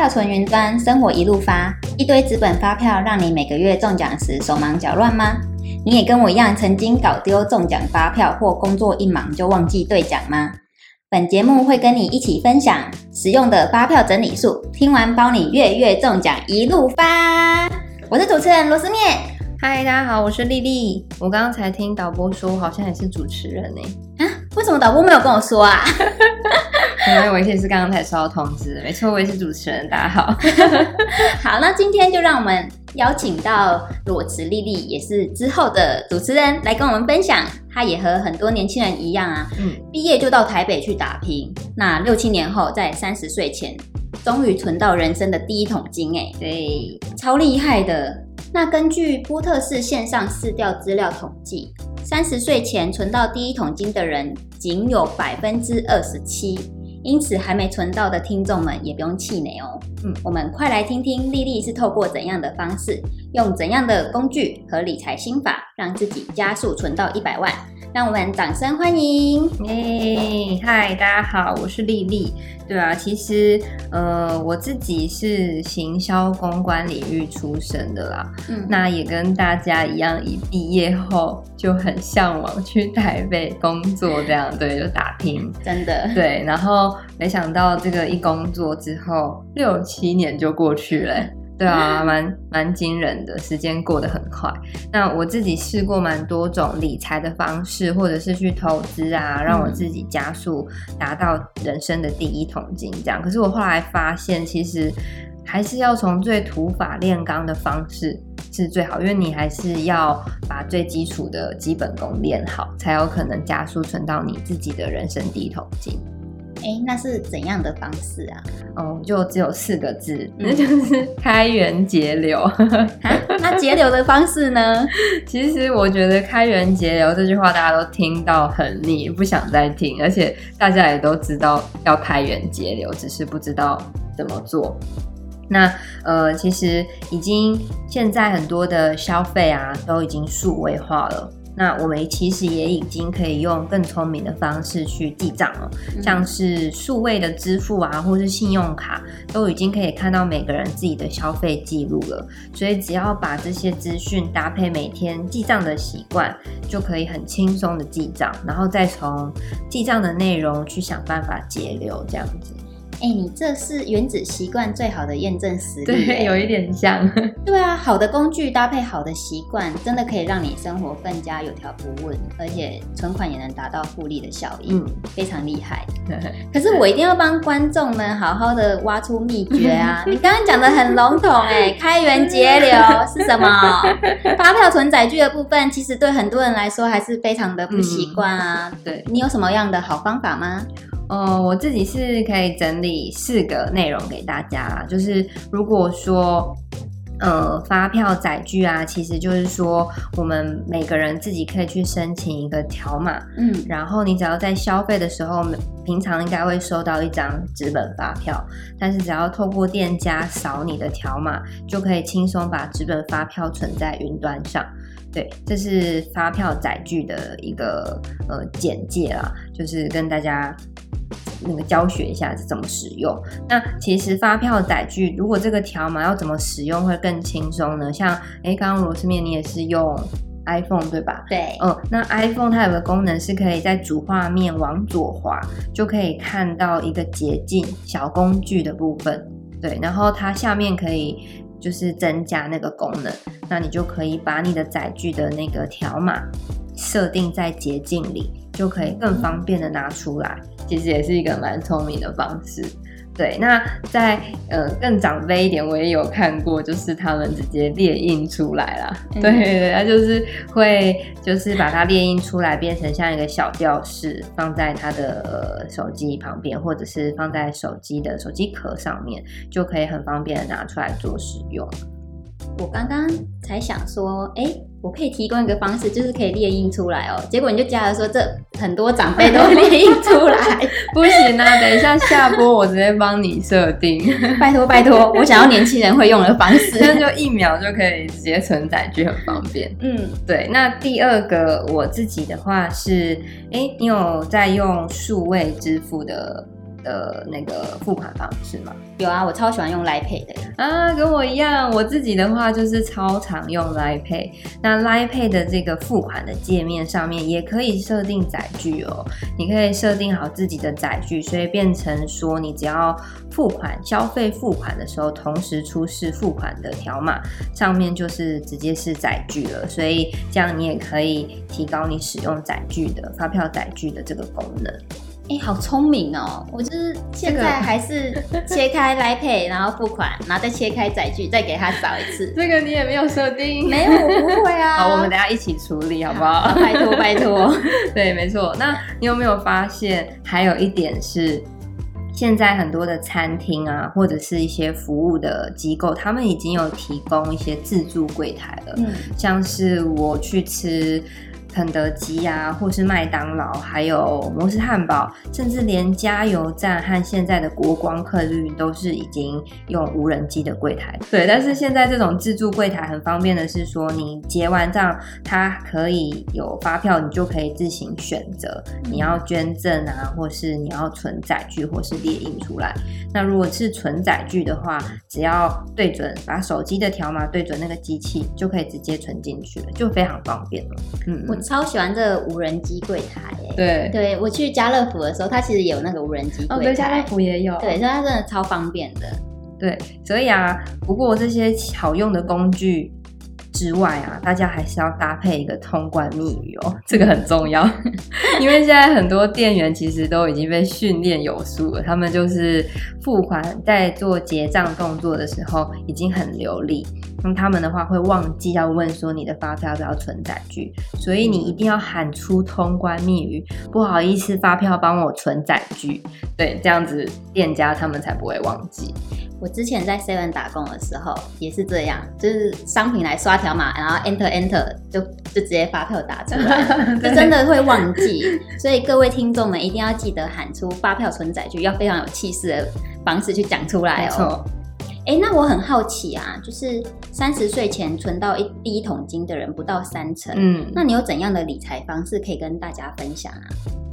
票存云端，生活一路发，一堆纸本发票让你每个月中奖时手忙脚乱吗？你也跟我一样曾经搞丢中奖发票，或工作一忙就忘记兑奖吗？本节目会跟你一起分享实用的发票整理术，听完包你月月中奖一路发。我是主持人螺丝面，嗨，大家好，我是丽丽。我刚刚才听导播说，好像也是主持人呢。啊？为什么导播没有跟我说啊？因为我也是刚刚才收到通知，没错，我也是主持人。大家好，好，那今天就让我们邀请到裸辞丽丽，也是之后的主持人，来跟我们分享。她也和很多年轻人一样啊，嗯，毕业就到台北去打拼。那六七年后，在三十岁前，终于存到人生的第一桶金，哎，对，超厉害的。那根据波特市线上市调资料统计，三十岁前存到第一桶金的人仅有百分之二十七。因此，还没存到的听众们也不用气馁哦。嗯，我们快来听听丽丽是透过怎样的方式，用怎样的工具和理财心法，让自己加速存到一百万。让我们掌声欢迎！耶，嗨，大家好，我是丽丽。对啊，其实呃，我自己是行销公关领域出身的啦。嗯，那也跟大家一样，一毕业后就很向往去台北工作，这样对，就打拼。真的。对，然后没想到这个一工作之后，六七年就过去了。对啊，蛮蛮惊人的，时间过得很快。那我自己试过蛮多种理财的方式，或者是去投资啊，让我自己加速达到人生的第一桶金这样。可是我后来发现，其实还是要从最土法炼钢的方式是最好，因为你还是要把最基础的基本功练好，才有可能加速存到你自己的人生第一桶金。哎，那是怎样的方式啊？哦，就只有四个字，那、嗯、就是开源节流。那节流的方式呢？其实我觉得“开源节流”这句话大家都听到很腻，不想再听，而且大家也都知道要开源节流，只是不知道怎么做。那呃，其实已经现在很多的消费啊，都已经数位化了。那我们其实也已经可以用更聪明的方式去记账了，像是数位的支付啊，或是信用卡，都已经可以看到每个人自己的消费记录了。所以只要把这些资讯搭配每天记账的习惯，就可以很轻松的记账，然后再从记账的内容去想办法节流，这样子。哎、欸，你这是原子习惯最好的验证实例。对，有一点像。对啊，好的工具搭配好的习惯，真的可以让你生活更加有条不紊，而且存款也能达到复利的效应，嗯，非常厉害。可是我一定要帮观众们好好的挖出秘诀啊！你刚刚讲的很笼统，哎，开源节流是什么？发票存载具的部分，其实对很多人来说还是非常的不习惯啊。嗯、对，你有什么样的好方法吗？呃，我自己是可以整理四个内容给大家啦，就是如果说，呃，发票载具啊，其实就是说我们每个人自己可以去申请一个条码，嗯，然后你只要在消费的时候，平常应该会收到一张纸本发票，但是只要透过店家扫你的条码，就可以轻松把纸本发票存在云端上。对，这是发票载具的一个呃简介啦，就是跟大家。那个教学一下是怎么使用。那其实发票载具，如果这个条码要怎么使用会更轻松呢？像诶，刚刚螺丝面你也是用 iPhone 对吧？对。嗯，那 iPhone 它有个功能是可以在主画面往左滑，就可以看到一个捷径小工具的部分。对，然后它下面可以就是增加那个功能，那你就可以把你的载具的那个条码设定在捷径里，就可以更方便的拿出来。其实也是一个蛮聪明的方式，对。那在呃更长辈一点，我也有看过，就是他们直接列印出来啦。嗯、对，对，他就是会就是把它列印出来，变成像一个小吊饰，放在他的手机旁边，或者是放在手机的手机壳上面，就可以很方便的拿出来做使用。我刚刚才想说，哎、欸。我可以提供一个方式，就是可以列印出来哦。结果你就加了说，这很多长辈都列印出来，不行啊！等一下下播，我直接帮你设定。拜托拜托，我想要年轻人会用的方式，那就一秒就可以直接存载具，很方便。嗯，对。那第二个我自己的话是，哎，你有在用数位支付的的那个付款方式吗？有啊，我超喜欢用 Line Pay 的啊，跟我一样。我自己的话就是超常用 Line Pay。那 Line Pay 的这个付款的界面上面也可以设定载具哦，你可以设定好自己的载具，所以变成说你只要付款消费付款的时候，同时出示付款的条码，上面就是直接是载具了。所以这样你也可以提高你使用载具的发票载具的这个功能。哎、欸，好聪明哦！我就是现在还是切开 Line Pay，然后付款，然后再切开载具，再给他扫一次。这个你也没有设定？没有，我不会啊。好，我们等一下一起处理，好不好？好，拜托拜托。对，没错。那你有没有发现，还有一点是，现在很多的餐厅啊，或者是一些服务的机构，他们已经有提供一些自助柜台了。嗯，像是我去吃。肯德基啊，或是麦当劳，还有摩斯汉堡，甚至连加油站和现在的国光客运都是已经用无人机的柜台。对，但是现在这种自助柜台很方便的是说，你结完账，它可以有发票，你就可以自行选择你要捐赠啊，或是你要存载具，或是列印出来。那如果是存载具的话，只要对准，把手机的条码对准那个机器，就可以直接存进去了，就非常方便了。嗯。超喜欢这个无人机柜台，对，对我去家乐福的时候，它其实也有那个无人机柜台，哦，对，家乐福也有，对，所以它真的超方便的，对，所以啊，不过这些好用的工具之外啊，大家还是要搭配一个通关密语哦，这个很重要，因为现在很多店员其实都已经被训练有素了，他们就是付款在做结账动作的时候已经很流利。那他们的话会忘记要问说你的发票要不要存载具，所以你一定要喊出通关密语，不好意思，发票帮我存载具，对，这样子店家他们才不会忘记。我之前在 Seven 打工的时候也是这样，就是商品来刷条码，然后 Enter Enter 就就直接发票打出来，就真的会忘记。所以各位听众们一定要记得喊出发票存载具，要非常有气势的方式去讲出来哦。哎，那我很好奇啊，就是三十岁前存到一第一桶金的人不到三成，嗯，那你有怎样的理财方式可以跟大家分享啊？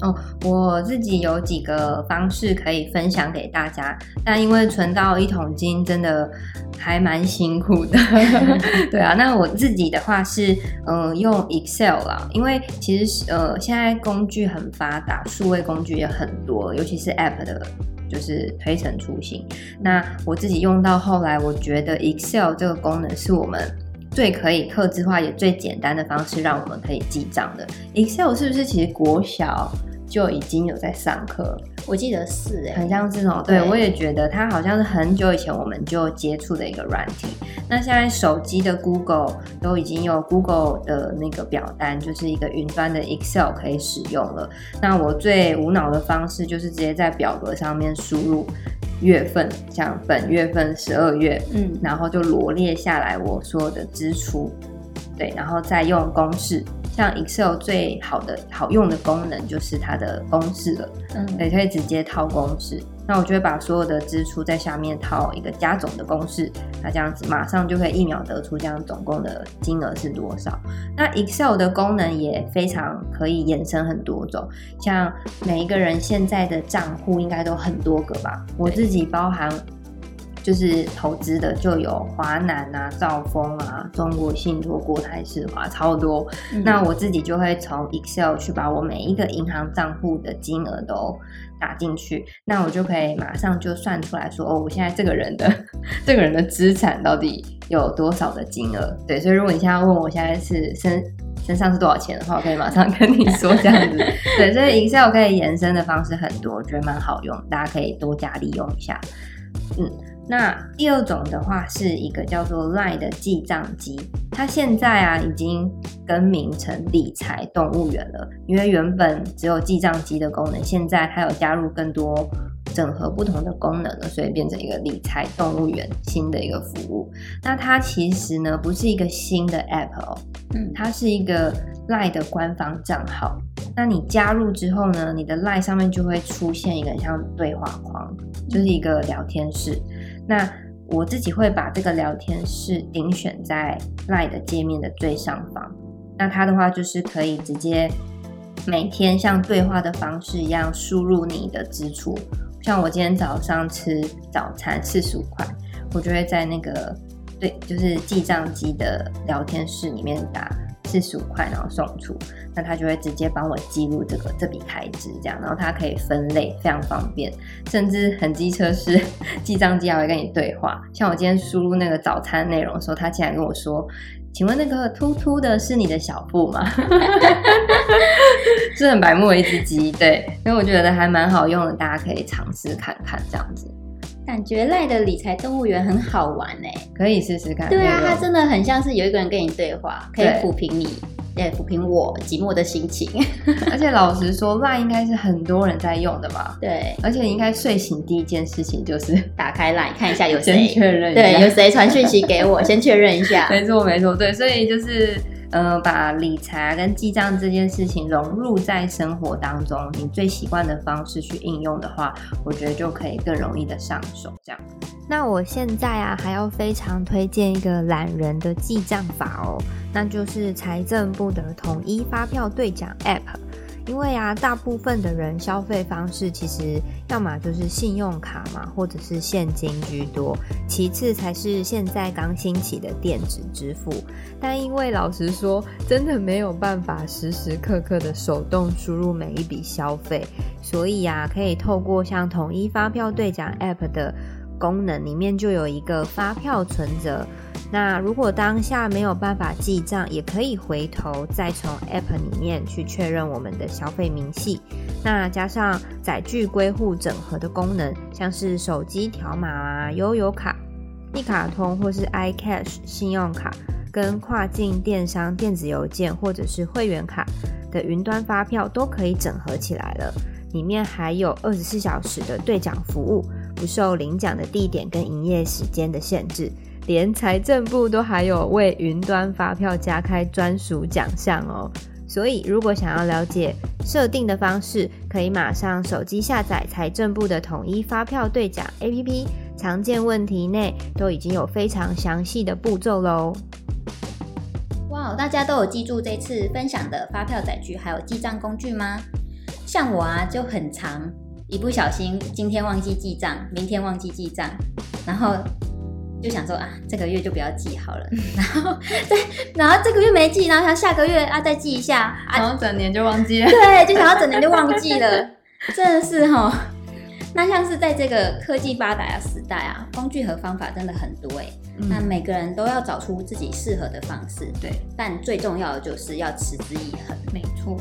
哦，我自己有几个方式可以分享给大家，但因为存到一桶金真的还蛮辛苦的，对啊，那我自己的话是，嗯、呃，用 Excel 啦，因为其实呃现在工具很发达，数位工具也很多，尤其是 App 的。就是推陈出新。那我自己用到后来，我觉得 Excel 这个功能是我们最可以克制化也最简单的方式，让我们可以记账的。Excel 是不是其实国小就已经有在上课？我记得是哎，很像这种。对，我也觉得它好像是很久以前我们就接触的一个软体。那现在手机的 Google 都已经有 Google 的那个表单，就是一个云端的 Excel 可以使用了。那我最无脑的方式就是直接在表格上面输入月份，像本月份十二月，嗯，然后就罗列下来我所有的支出，对，然后再用公式。像 Excel 最好的好用的功能就是它的公式了，嗯，也可以直接套公式。那我就会把所有的支出在下面套一个加总的公式，那这样子马上就可以一秒得出这样总共的金额是多少。那 Excel 的功能也非常可以延伸很多种，像每一个人现在的账户应该都很多个吧？我自己包含。就是投资的就有华南啊、兆丰啊、中国信托、国泰世华，超多。嗯、那我自己就会从 Excel 去把我每一个银行账户的金额都打进去，那我就可以马上就算出来说，哦，我现在这个人的 这个人的资产到底有多少的金额？对，所以如果你现在问我现在是身身上是多少钱的话，我可以马上跟你说这样子。对，所以 Excel 可以延伸的方式很多，我觉得蛮好用，大家可以多加利用一下。嗯。那第二种的话是一个叫做 Line 的记账机，它现在啊已经更名成理财动物园了，因为原本只有记账机的功能，现在它有加入更多整合不同的功能了，所以变成一个理财动物园新的一个服务。那它其实呢不是一个新的 App 哦，嗯，它是一个 Line 的官方账号。那你加入之后呢，你的 Line 上面就会出现一个像对话框，就是一个聊天室。那我自己会把这个聊天室顶选在 Line 的界面的最上方。那它的话就是可以直接每天像对话的方式一样输入你的支出。像我今天早上吃早餐四十五块，我就会在那个对，就是记账机的聊天室里面打四十五块，然后送出，那他就会直接帮我记录这个这笔开支，这样，然后它可以分类，非常方便，甚至很机车是记账机还会跟你对话。像我今天输入那个早餐内容的时候，他竟然跟我说。请问那个秃秃的是你的小布吗？是很白目的一只鸡，对，因为我觉得还蛮好用的，大家可以尝试看看这样子。感觉赖的理财动物园很好玩哎，可以试试看。对啊，它真的很像是有一个人跟你对话，可以抚平你。也，抚平我寂寞的心情。而且老实说，LINE 应该是很多人在用的吧？对，而且应该睡醒第一件事情就是打开 LINE 看一下有谁，先确认一下，对，有谁传讯息给我，先确认一下。没错，没错，对，所以就是。呃，把理财跟记账这件事情融入在生活当中，你最习惯的方式去应用的话，我觉得就可以更容易的上手。这样，那我现在啊，还要非常推荐一个懒人的记账法哦，那就是财政部的统一发票兑奖 App。因为啊，大部分的人消费方式其实要么就是信用卡嘛，或者是现金居多，其次才是现在刚兴起的电子支付。但因为老实说，真的没有办法时时刻刻的手动输入每一笔消费，所以啊，可以透过像统一发票兑奖 App 的功能，里面就有一个发票存折。那如果当下没有办法记账，也可以回头再从 App 里面去确认我们的消费明细。那加上载具归户整合的功能，像是手机条码啊、悠游卡、一卡通或是 iCash 信用卡，跟跨境电商电子邮件或者是会员卡的云端发票都可以整合起来了。里面还有二十四小时的兑奖服务，不受领奖的地点跟营业时间的限制。连财政部都还有为云端发票加开专属奖项哦，所以如果想要了解设定的方式，可以马上手机下载财政部的统一发票兑奖 APP，常见问题内都已经有非常详细的步骤喽。哇，大家都有记住这次分享的发票载具还有记账工具吗？像我啊就很常，一不小心今天忘记记账，明天忘记记账，然后。就想说啊，这个月就不要记好了，然后对，然后这个月没记，然后想下个月啊再记一下，啊、然后整年就忘记了。对，就想要整年就忘记了，真的是哈。那像是在这个科技发达的时代啊，工具和方法真的很多哎、嗯，那每个人都要找出自己适合的方式，对，但最重要的就是要持之以恒，没错。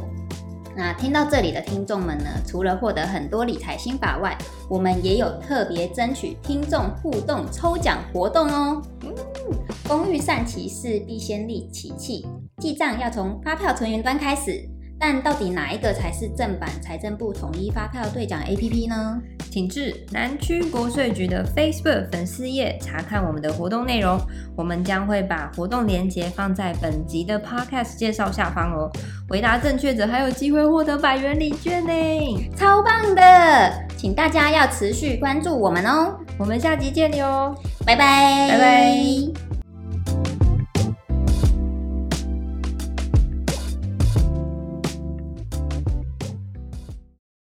那听到这里的听众们呢，除了获得很多理财心法外，我们也有特别争取听众互动抽奖活动哦。嗯，工欲善其事，必先利其器。记账要从发票存云端开始。但到底哪一个才是正版财政部统一发票兑奖 APP 呢？请至南区国税局的 Facebook 粉丝页查看我们的活动内容。我们将会把活动链接放在本集的 Podcast 介绍下方哦。回答正确者还有机会获得百元礼券呢，超棒的！请大家要持续关注我们哦。我们下集见哟，拜拜，拜拜。